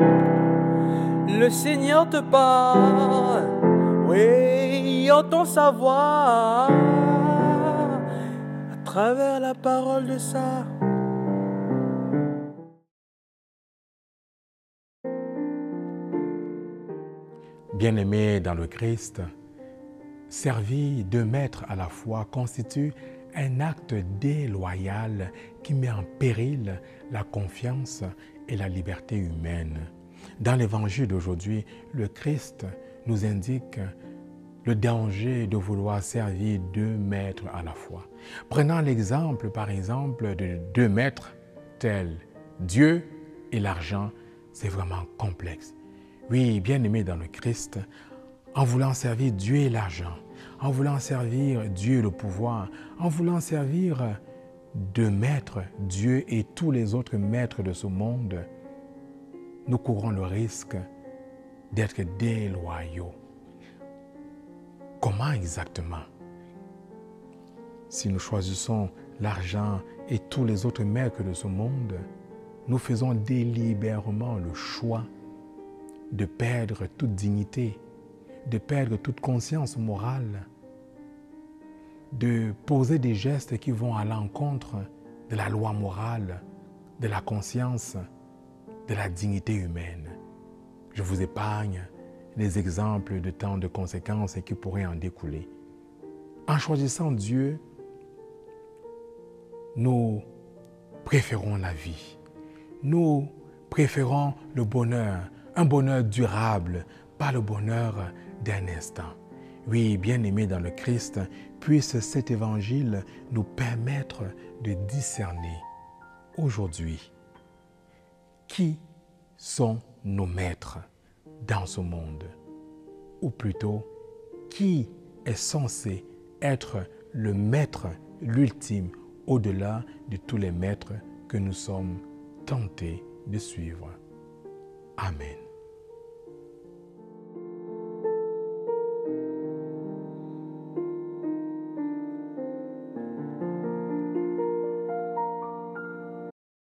Le Seigneur te parle, oui, entend sa voix à travers la parole de ça. Bien-aimés dans le Christ, servir deux maîtres à la fois constitue un acte déloyal qui met en péril la confiance et la liberté humaine. Dans l'évangile d'aujourd'hui, le Christ nous indique le danger de vouloir servir deux maîtres à la fois. Prenons l'exemple, par exemple, de deux maîtres tels Dieu et l'argent, c'est vraiment complexe. Oui, bien aimé dans le Christ, en voulant servir Dieu et l'argent, en voulant servir Dieu et le pouvoir, en voulant servir deux maîtres, Dieu et tous les autres maîtres de ce monde, nous courons le risque d'être déloyaux. Comment exactement? Si nous choisissons l'argent et tous les autres maîtres de ce monde, nous faisons délibérément le choix de perdre toute dignité, de perdre toute conscience morale, de poser des gestes qui vont à l'encontre de la loi morale, de la conscience, de la dignité humaine. Je vous épargne les exemples de tant de conséquences qui pourraient en découler. En choisissant Dieu, nous préférons la vie. Nous préférons le bonheur, un bonheur durable, pas le bonheur d'un instant. Oui, bien-aimés dans le Christ, puisse cet évangile nous permettre de discerner aujourd'hui qui sont nos maîtres dans ce monde, ou plutôt qui est censé être le maître, l'ultime, au-delà de tous les maîtres que nous sommes tentés de suivre? Amen.